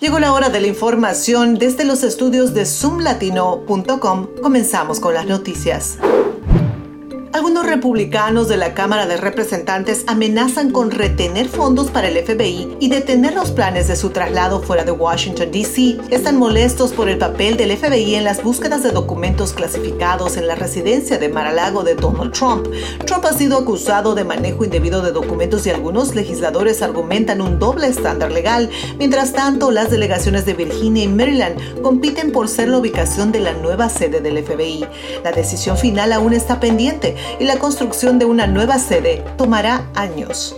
Llegó la hora de la información desde los estudios de zoomlatino.com. Comenzamos con las noticias. Algunos republicanos de la Cámara de Representantes amenazan con retener fondos para el FBI y detener los planes de su traslado fuera de Washington, D.C. Están molestos por el papel del FBI en las búsquedas de documentos clasificados en la residencia de Mar-a-Lago de Donald Trump. Trump ha sido acusado de manejo indebido de documentos y algunos legisladores argumentan un doble estándar legal. Mientras tanto, las delegaciones de Virginia y Maryland compiten por ser la ubicación de la nueva sede del FBI. La decisión final aún está pendiente y la construcción de una nueva sede tomará años.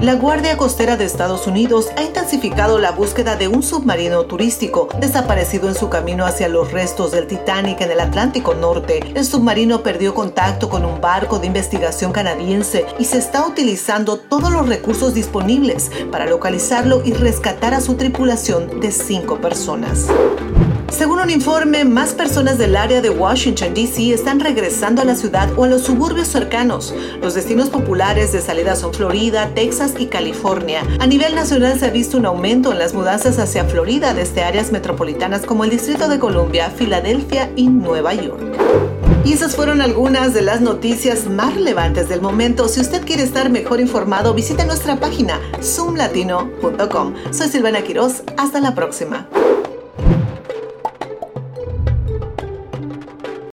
La Guardia Costera de Estados Unidos ha intensificado la búsqueda de un submarino turístico desaparecido en su camino hacia los restos del Titanic en el Atlántico Norte. El submarino perdió contacto con un barco de investigación canadiense y se está utilizando todos los recursos disponibles para localizarlo y rescatar a su tripulación de cinco personas. Según un informe, más personas del área de Washington, D.C. están regresando a la ciudad o a los suburbios cercanos. Los destinos populares de salida son Florida, Texas y California. A nivel nacional se ha visto un aumento en las mudanzas hacia Florida desde áreas metropolitanas como el Distrito de Columbia, Filadelfia y Nueva York. Y esas fueron algunas de las noticias más relevantes del momento. Si usted quiere estar mejor informado, visite nuestra página zoomlatino.com. Soy Silvana Quiroz. Hasta la próxima.